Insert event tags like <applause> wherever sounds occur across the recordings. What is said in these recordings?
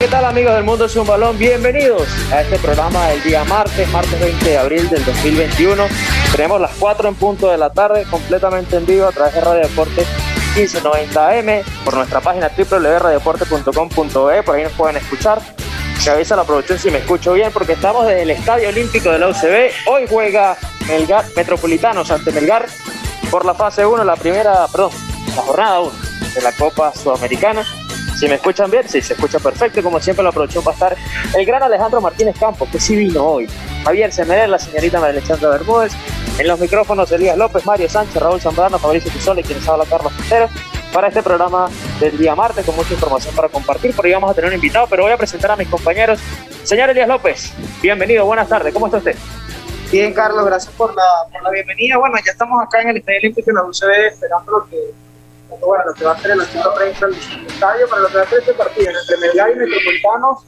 ¿Qué tal amigos del Mundo es un Balón? Bienvenidos a este programa del día martes, martes 20 de abril del 2021. Tenemos las 4 en punto de la tarde, completamente en vivo a través de Radio Deporte 1590M, por nuestra página www.radiodeporte.com.be, por ahí nos pueden escuchar. Me avisa la producción si me escucho bien, porque estamos desde el Estadio Olímpico de la UCB. Hoy juega Melgar Metropolitanos ante Melgar por la fase 1, la primera, perdón, la jornada 1 de la Copa Sudamericana. Si me escuchan bien, sí, se escucha perfecto. Como siempre, la producción va a estar el gran Alejandro Martínez Campos, que sí vino hoy. Javier Semeré, la señorita María Alexandra Bermúdez. En los micrófonos, Elías López, Mario Sánchez, Raúl Zambrano, Fabricio Pisola y quienes habla Carlos Quintero. Para este programa del día martes, con mucha información para compartir. Por ahí vamos a tener un invitado, pero voy a presentar a mis compañeros. Señor Elías López, bienvenido, buenas tardes. ¿Cómo está usted? Bien, Carlos, gracias por la, por la bienvenida. Bueno, ya estamos acá en el Estadio Olímpico de la UCB esperando lo que bueno, lo que va a ser el antiguo prensa del estadio para lo que va a ser este partido entre Melgar y Metropolitanos.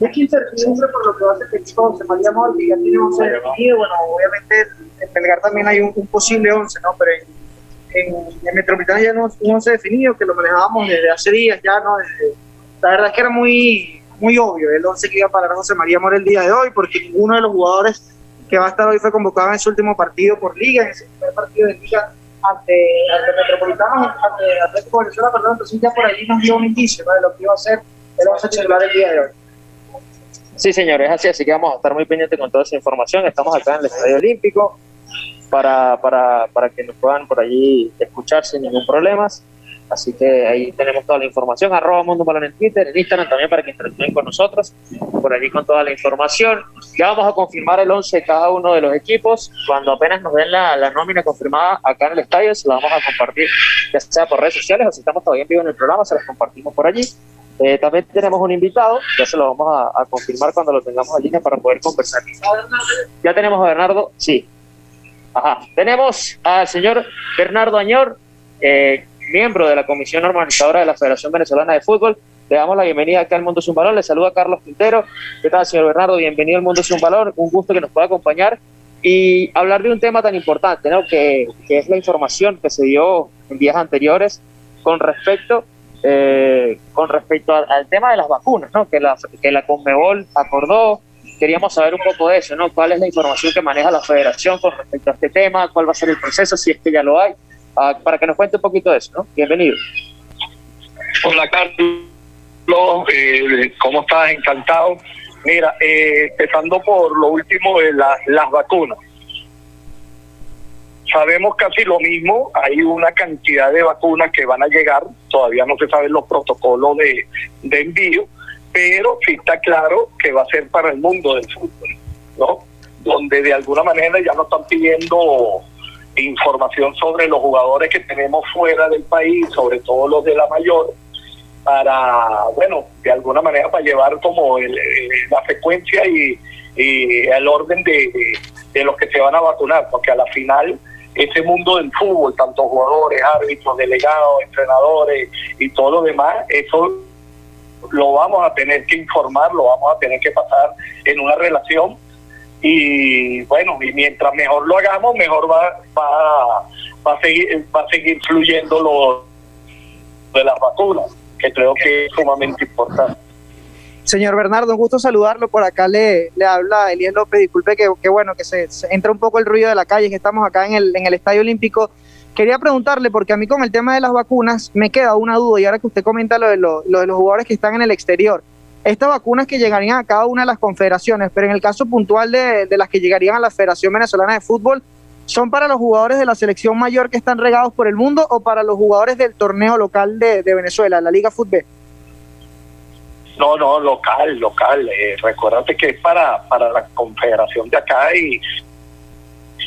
Es incertidumbre por lo que va a ser el equipo José María Mor, que ya tiene 11 definido. Bueno, obviamente en Melgar también hay un, un posible 11, ¿no? Pero en, en, en Metropolitanos ya no un 11 definido, que lo manejábamos desde hace días ya, ¿no? Desde, la verdad es que era muy, muy obvio el 11 que iba a parar José María Mor el día de hoy, porque ninguno de los jugadores que va a estar hoy fue convocado en su último partido por liga, en ese primer partido de liga ante, ante Metropolitanos, ante Atlético Venezuela, perdón, entonces ya por allí nos dio un indicio de lo que iba a ser el once titular el día de hoy. Sí, señores, así, así que vamos a estar muy pendientes con toda esa información. Estamos acá en el Estadio Olímpico para, para, para que nos puedan por allí escuchar sin ningún problema. Así que ahí tenemos toda la información. Arroba Mundo Balón en Twitter, en Instagram también para que interactúen con nosotros. Por allí con toda la información. Ya vamos a confirmar el 11 de cada uno de los equipos. Cuando apenas nos den la, la, nómina confirmada acá en el estadio, se la vamos a compartir, ya sea por redes sociales o si estamos todavía en vivo en el programa, se las compartimos por allí. Eh, también tenemos un invitado, ya se lo vamos a, a confirmar cuando lo tengamos en línea para poder conversar. Ya tenemos a Bernardo, sí. Ajá. Tenemos al señor Bernardo Añor, eh, miembro de la Comisión Normalizadora de la Federación Venezolana de Fútbol. Le damos la bienvenida acá al Mundo Sin Balón. Le saluda Carlos Quintero. ¿Qué tal, señor Bernardo? Bienvenido al Mundo Sin Balón. Un gusto que nos pueda acompañar y hablar de un tema tan importante, ¿no? Que, que es la información que se dio en días anteriores con respecto, eh, con respecto al, al, tema de las vacunas, ¿no? Que la, que la Conmebol acordó. Queríamos saber un poco de eso, ¿no? ¿Cuál es la información que maneja la Federación con respecto a este tema? ¿Cuál va a ser el proceso? Si es que ya lo hay. Uh, para que nos cuente un poquito de eso, ¿no? Bienvenido. Hola, Carlos. Eh, ¿Cómo estás? Encantado. Mira, eh, empezando por lo último de la, las vacunas. Sabemos casi lo mismo, hay una cantidad de vacunas que van a llegar, todavía no se saben los protocolos de, de envío, pero sí está claro que va a ser para el mundo del fútbol, ¿no? Donde de alguna manera ya nos están pidiendo información sobre los jugadores que tenemos fuera del país, sobre todo los de la mayor, para, bueno, de alguna manera para llevar como el, la frecuencia y, y, el orden de, de los que se van a vacunar, porque a la final ese mundo del fútbol, tanto jugadores, árbitros, delegados, entrenadores y todo lo demás, eso lo vamos a tener que informar, lo vamos a tener que pasar en una relación y bueno, y mientras mejor lo hagamos, mejor va, va, va a seguir va a seguir fluyendo lo de las vacunas, que creo que es sumamente importante. Señor Bernardo, un gusto saludarlo. Por acá le, le habla Elías López. Disculpe que, que bueno, que se, se, entra un poco el ruido de la calle, que estamos acá en el, en el Estadio Olímpico. Quería preguntarle, porque a mí con el tema de las vacunas me queda una duda, y ahora que usted comenta lo de, lo, lo de los jugadores que están en el exterior, estas vacunas que llegarían a cada una de las confederaciones, pero en el caso puntual de, las que llegarían a la Federación Venezolana de Fútbol, ¿son para los jugadores de la selección mayor que están regados por el mundo o para los jugadores del torneo local de, de Venezuela, la Liga Fútbol? No, no, local, local. Eh, recuérdate que es para, para la confederación de acá y,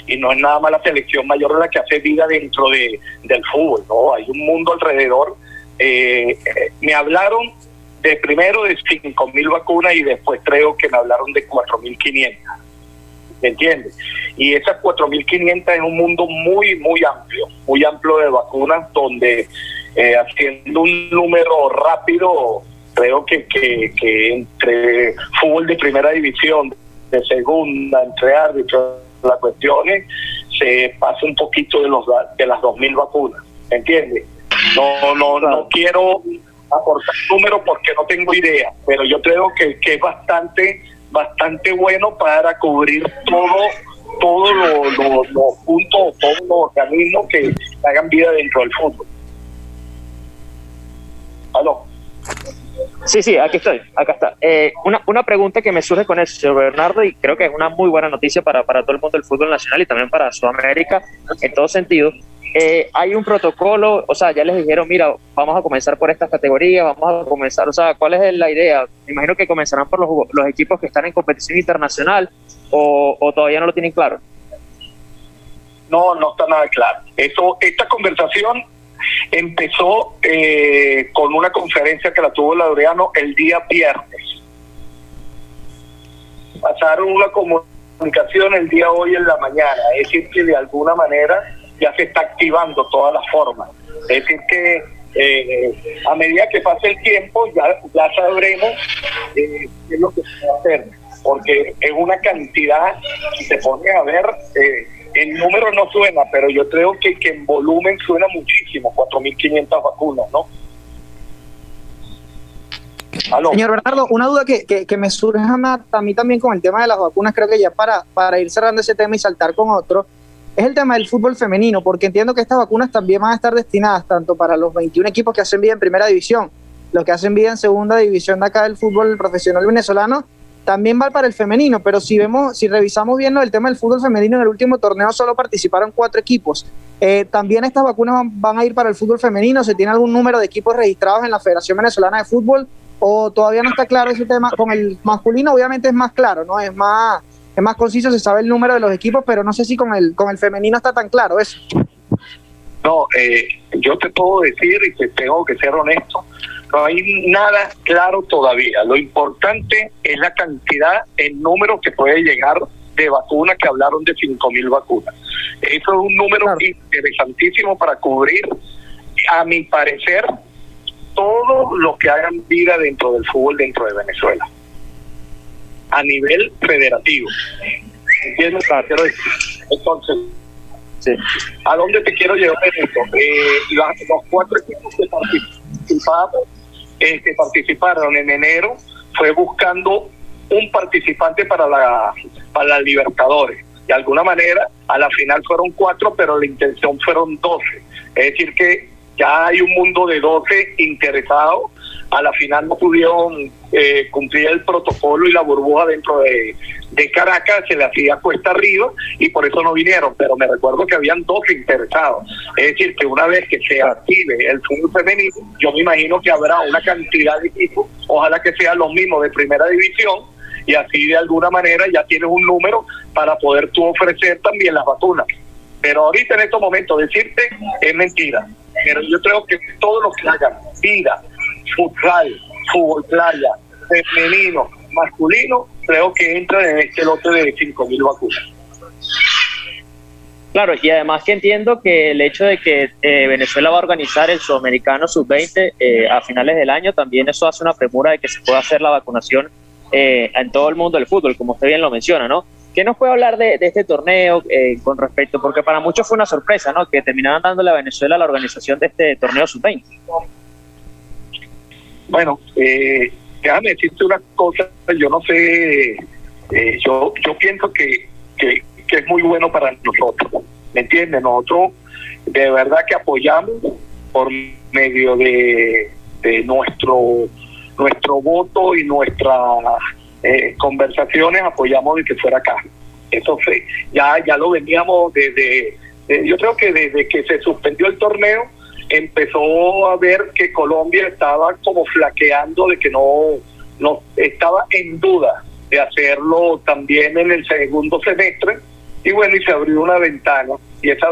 y no es nada más la selección mayor la que hace vida dentro de, del fútbol, ¿no? Hay un mundo alrededor. Eh, eh, me hablaron de primero de 5 mil vacunas y después creo que me hablaron de 4.500. ¿Me entiendes? Y esas 4.500 es un mundo muy, muy amplio, muy amplio de vacunas donde eh, haciendo un número rápido, creo que, que, que entre fútbol de primera división, de segunda, entre árbitros, las cuestiones, se pasa un poquito de los de las 2.000 vacunas, ¿me entiendes? No, no, no quiero aportar números porque no tengo idea, pero yo creo que, es bastante, bastante bueno para cubrir todo todos los puntos, todos los organismos que hagan vida dentro del fútbol. ¿Aló? Sí, sí, aquí estoy, acá está. Eh, una, una pregunta que me surge con eso, Bernardo, y creo que es una muy buena noticia para, para todo el mundo del fútbol nacional y también para Sudamérica en todo sentido. Eh, hay un protocolo, o sea, ya les dijeron, mira, vamos a comenzar por estas categorías, vamos a comenzar, o sea, ¿cuál es la idea? Me imagino que comenzarán por los, los equipos que están en competición internacional o, o todavía no lo tienen claro. No, no está nada claro. Eso, esta conversación empezó eh, con una conferencia que la tuvo Laureano el día viernes. Pasaron una comunicación el día hoy en la mañana, es decir, que de alguna manera ya se está activando todas las formas. Es decir, que eh, a medida que pase el tiempo ya, ya sabremos eh, qué es lo que se va a hacer, porque es una cantidad, si se pone a ver, eh, el número no suena, pero yo creo que, que en volumen suena muchísimo, 4.500 vacunas, ¿no? Señor Bernardo, una duda que, que, me surge a mí también con el tema de las vacunas, creo que ya para, para ir cerrando ese tema y saltar con otro, es el tema del fútbol femenino, porque entiendo que estas vacunas también van a estar destinadas tanto para los 21 equipos que hacen vida en primera división, los que hacen vida en segunda división de acá del fútbol profesional venezolano, también va para el femenino, pero si vemos, si revisamos bien el tema del fútbol femenino, en el último torneo solo participaron cuatro equipos. Eh, también estas vacunas van, a ir para el fútbol femenino, ¿se tiene algún número de equipos registrados en la Federación Venezolana de Fútbol? ¿O todavía no está claro ese tema? Con el masculino obviamente es más claro, ¿no? Es más, es más conciso, se sabe el número de los equipos, pero no sé si con el, con el femenino está tan claro eso. No, eh, yo te puedo decir y te tengo que ser honesto, no hay nada claro todavía. Lo importante es la cantidad en número que puede llegar de vacunas, que hablaron de 5.000 vacunas. Eso es un número interesantísimo para cubrir, a mi parecer, todo lo que hagan vida dentro del fútbol dentro de Venezuela, a nivel federativo. ¿Entiendes? Entonces, ¿a dónde te quiero llevar esto? Eh, los cuatro equipos que participamos eh, que participaron en enero fue buscando un participante para la, para la Libertadores. De alguna manera, a la final fueron cuatro, pero la intención fueron doce. Es decir, que ya hay un mundo de doce interesados a la final no pudieron eh, cumplir el protocolo y la burbuja dentro de, Caracas, se le hacía cuesta arriba y por eso no vinieron, pero me recuerdo que habían dos interesados. Es decir, que una vez que se active el fútbol femenino, yo me imagino que habrá una cantidad de equipos, ojalá que sean los mismos de primera división, y así de alguna manera ya tienes un número para poder tú ofrecer también las vacunas. Pero ahorita en estos momentos decirte es mentira. Pero yo creo que todo lo que hagan vida, futsal, fútbol playa, femenino, masculino, creo que entra en este lote de 5.000 vacunas. Claro, y además que entiendo que el hecho de que eh, Venezuela va a organizar el Sudamericano Sub-20 eh, a finales del año, también eso hace una premura de que se pueda hacer la vacunación eh, en todo el mundo del fútbol, como usted bien lo menciona, ¿no? ¿Qué nos puede hablar de, este torneo con respecto? Porque para muchos fue una sorpresa, ¿no? Que terminaban dándole a Venezuela la organización de este torneo Sub-20. Bueno, eh, déjame decirte una cosa, yo no sé, eh, yo yo pienso que, que, es muy bueno para nosotros, ¿me entiendes? Nosotros de verdad que apoyamos por medio de, de nuestro nuestro voto y nuestras eh, conversaciones apoyamos de que fuera acá. Eso fue, ya ya lo veníamos desde, yo creo que desde que se suspendió el torneo, empezó a ver que Colombia estaba como flaqueando de que no, no estaba en duda de hacerlo también en el segundo semestre. Y bueno y se abrió una ventana. Y esa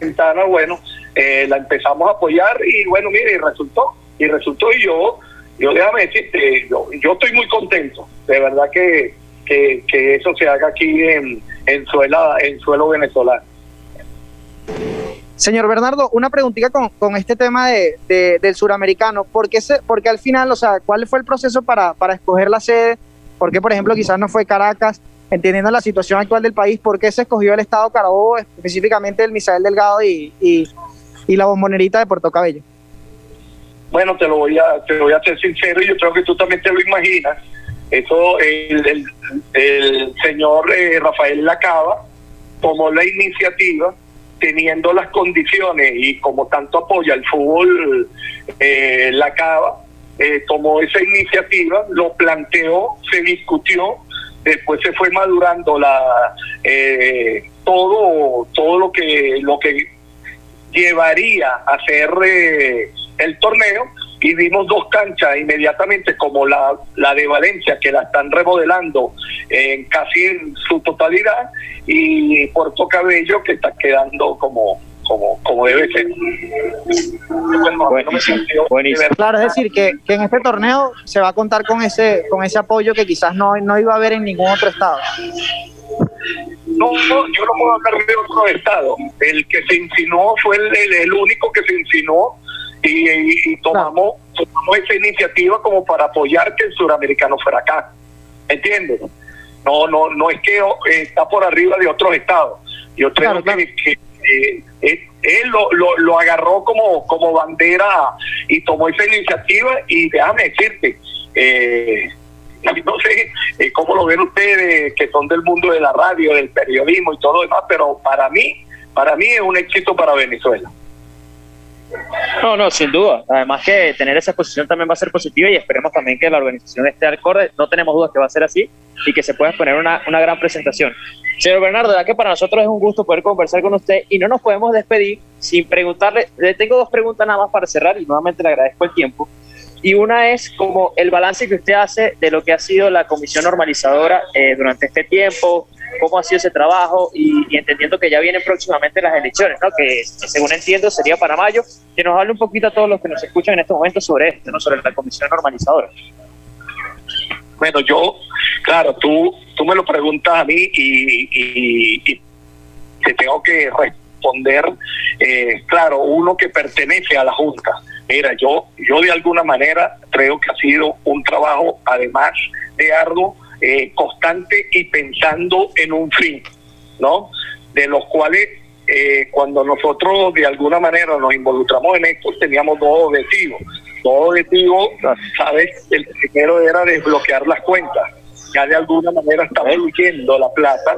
ventana bueno eh, la empezamos a apoyar y bueno mire y resultó y resultó. Y yo yo déjame decirte yo, yo estoy muy contento. De verdad que, que, que eso se haga aquí en en suela en suelo venezolano Señor Bernardo, una preguntita con, con este tema de, del suramericano. ¿Por qué, se, porque al final, o sea, cuál fue el proceso para, para escoger la sede? ¿Por qué, por ejemplo, quizás no fue Caracas? Entendiendo la situación actual del país, ¿por qué se escogió el Estado Carabobo, específicamente el Misael Delgado y, y, la bombonerita de Puerto Cabello? bueno, te lo voy a, te voy a ser sincero y yo creo que tú también te lo imaginas. Eso, el, el, señor eh, Rafael Lacaba tomó la iniciativa teniendo las condiciones y como tanto apoya el fútbol eh, Lacaba, eh, tomó esa iniciativa, lo planteó, se discutió, después se fue madurando la eh, todo todo lo que lo que llevaría a hacer eh, el torneo y vimos dos canchas inmediatamente como la, la de Valencia que la están remodelando en casi en su totalidad y Puerto Cabello que está quedando como como, como debe ser. Claro, es decir, que, que, en este torneo se va a contar con ese con ese apoyo que quizás no, no iba a haber en ningún otro estado. No, yo no puedo hablar de otro estado. El que se insinuó fue el, el, único que se insinuó y, tomamos, tomamos esa iniciativa como para apoyar que el suramericano fuera acá. ¿Entiendes? No, no, no es que está por arriba de otros estados. Yo creo que eh, eh, él lo, lo, agarró como, como bandera y tomó esa iniciativa y déjame decirte, eh, <laughs> no sé cómo lo ven ustedes que son del mundo de la radio, del periodismo y todo lo demás, pero para mí, para mí es un éxito para Venezuela. No, no, sin duda. Además que tener esa exposición también va a ser positiva y esperemos también que la organización esté al acorde. No tenemos dudas que va a ser así y que se pueda poner una, una gran presentación. Señor Bernardo, verdad que para nosotros es un gusto poder conversar con usted y no nos podemos despedir sin preguntarle, le tengo dos preguntas nada más para cerrar y nuevamente le agradezco el tiempo. Y una es como el balance que usted hace de lo que ha sido la comisión normalizadora eh, durante este tiempo, cómo ha sido ese trabajo y, entendiendo que ya vienen próximamente las elecciones, ¿no? que según entiendo sería para mayo, que nos hable un poquito a todos los que nos escuchan en estos momentos sobre esto, ¿no? sobre la comisión normalizadora. Bueno, yo, claro, tú, tú me lo preguntas a mí y, te tengo que responder, eh, claro, uno que pertenece a la Junta. Mira, yo, yo de alguna manera creo que ha sido un trabajo, además de arduo, eh, constante y pensando en un fin, ¿no? De los cuales eh, cuando nosotros de alguna manera nos involucramos en esto teníamos dos objetivos. Dos objetivos, ¿sabes? El primero era desbloquear las cuentas. Ya de alguna manera estamos fluyendo la plata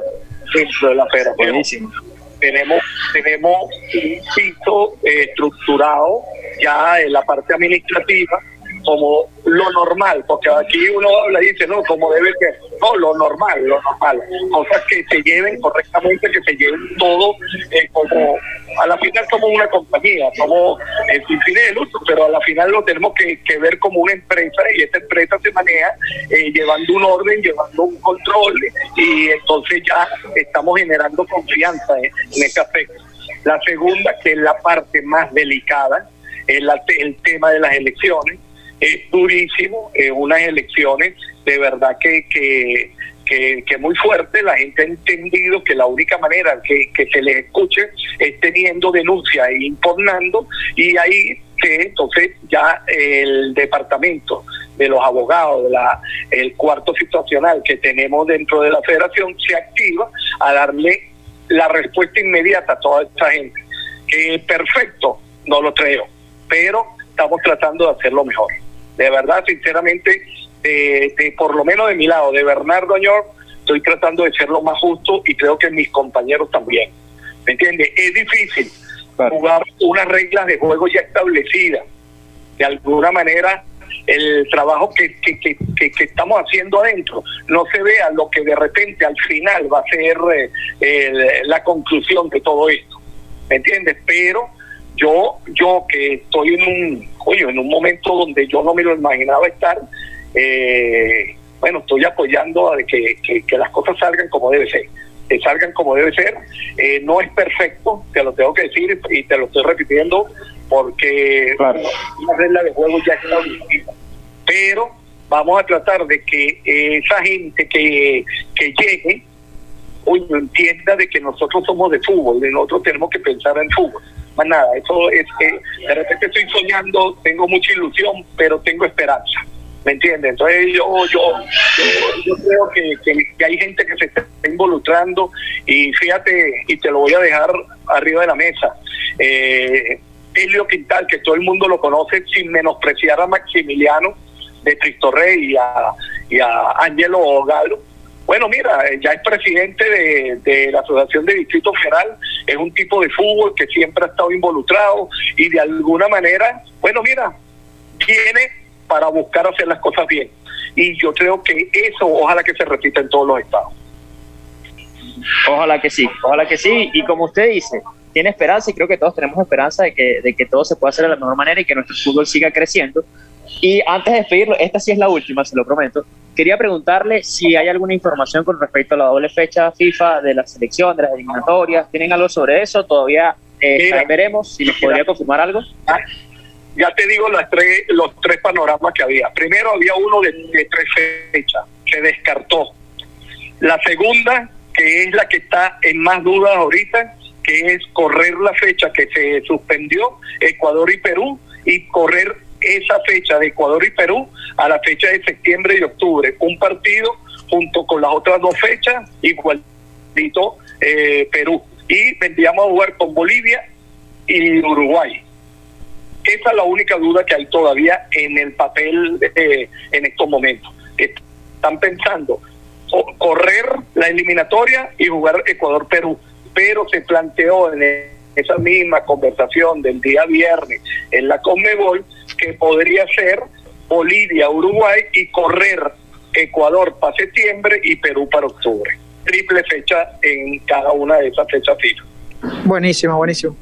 dentro de la federación. Tenemos, tenemos un piso eh, estructurado ya en la parte administrativa como lo normal, porque aquí uno habla y dice, no, como debe ser, no, lo normal, lo normal, cosas que se lleven correctamente, que se lleven todo eh, como, a la final como una compañía, como el sin fines de lucro, pero a la final lo tenemos que, ver como una empresa y esta empresa se maneja eh, llevando un orden, llevando un control y entonces ya estamos generando confianza en, en ese aspecto. La segunda, que es la parte más delicada, es la, el tema de las elecciones es durísimo, es unas elecciones de verdad que, que, que, muy fuerte, la gente ha entendido que la única manera que, que se les escuche es teniendo denuncia e impugnando. Y ahí que entonces ya el departamento de los abogados, la, el cuarto situacional que tenemos dentro de la federación se activa a darle la respuesta inmediata a toda esta gente. Que perfecto, no lo creo, pero estamos tratando de hacerlo mejor de verdad, sinceramente, de, por lo menos de mi lado, de Bernardo York, estoy tratando de ser lo más justo y creo que mis compañeros también. ¿Me entiendes? Es difícil jugar unas reglas de juego ya establecidas. De alguna manera, el trabajo que, que, que, que, estamos haciendo adentro no se vea lo que de repente al final va a ser eh, la conclusión de todo esto. ¿Me entiendes? Pero yo, yo que estoy en un, oye, en un momento donde yo no me lo imaginaba estar, eh, bueno, estoy apoyando a que, que, las cosas salgan como debe ser, que salgan como debe ser. Eh, no es perfecto, te lo tengo que decir y te lo estoy repitiendo porque la una regla de juego ya está distinta. Pero vamos a tratar de que esa gente que, que llegue, hoy entienda de que nosotros somos de fútbol, y nosotros tenemos que pensar en fútbol más nada. Eso es que de repente estoy soñando, tengo mucha ilusión, pero tengo esperanza. ¿Me entiendes? Entonces yo, yo, yo, creo que, que, hay gente que se está involucrando y fíjate, y te lo voy a dejar arriba de la mesa. Eh, Helio Quintal, que todo el mundo lo conoce, sin menospreciar a Maximiliano de Cristo Rey y a, y a Angelo Galo. Bueno, mira, ya es presidente de, de, la Asociación de Distrito Federal, es un tipo de fútbol que siempre ha estado involucrado y de alguna manera, bueno, mira, tiene para buscar hacer las cosas bien. Y yo creo que eso ojalá que se repita en todos los estados. Ojalá que sí, ojalá que sí. Y como usted dice, tiene esperanza y creo que todos tenemos esperanza de que, de que todo se pueda hacer de la mejor manera y que nuestro fútbol siga creciendo. Y antes de despedirlo, esta sí es la última, se lo prometo. Quería preguntarle si hay alguna información con respecto a la doble fecha FIFA de la selección, de las eliminatorias. ¿Tienen algo sobre eso? Todavía eh, mira, veremos si nos podría confirmar algo. Ya te digo las tres, los tres panoramas que había. Primero había uno de, de tres fechas, se descartó. La segunda, que es la que está en más dudas ahorita, que es correr la fecha que se suspendió, Ecuador y Perú, y correr esa fecha de Ecuador y Perú a la fecha de septiembre y octubre. Un partido junto con las otras dos fechas, igualito eh, Perú. Y vendríamos a jugar con Bolivia y Uruguay. Esa es la única duda que hay todavía en el papel eh, en estos momentos. Están pensando correr la eliminatoria y jugar Ecuador-Perú, pero se planteó en esa misma conversación del día viernes en la Conmebol que podría ser Bolivia-Uruguay y correr Ecuador para septiembre y Perú para octubre. Triple fecha en cada una de esas fechas FIFA. Buenísimo, buenísimo.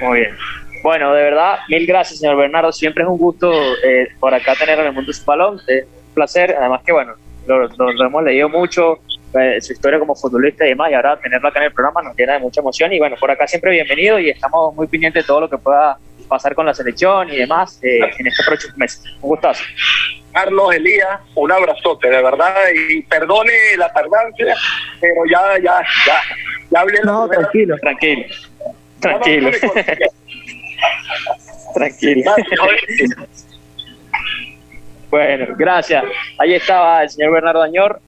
Muy bien. Bueno, de verdad, mil gracias, señor Bernardo. Siempre es un gusto eh, por acá tenerlo en el mundo su balón. Es un placer. Además que, bueno, lo, lo, lo hemos leído mucho, eh, su historia como futbolista y demás, y ahora tenerlo acá en el programa nos llena de mucha emoción. Y bueno, por acá siempre bienvenido y estamos muy pendientes de todo lo que pueda pasar con la selección y demás eh, en este próximo mes. Un gustazo. Carlos Elías, un abrazote, de verdad, y perdone la tardancia, pero ya, ya, ya, ya hablé. No, tranquilo. <laughs> Tranquilo. Tranquilo. Tranquilo. Bueno, gracias. Ahí estaba el señor Bernardo Añor.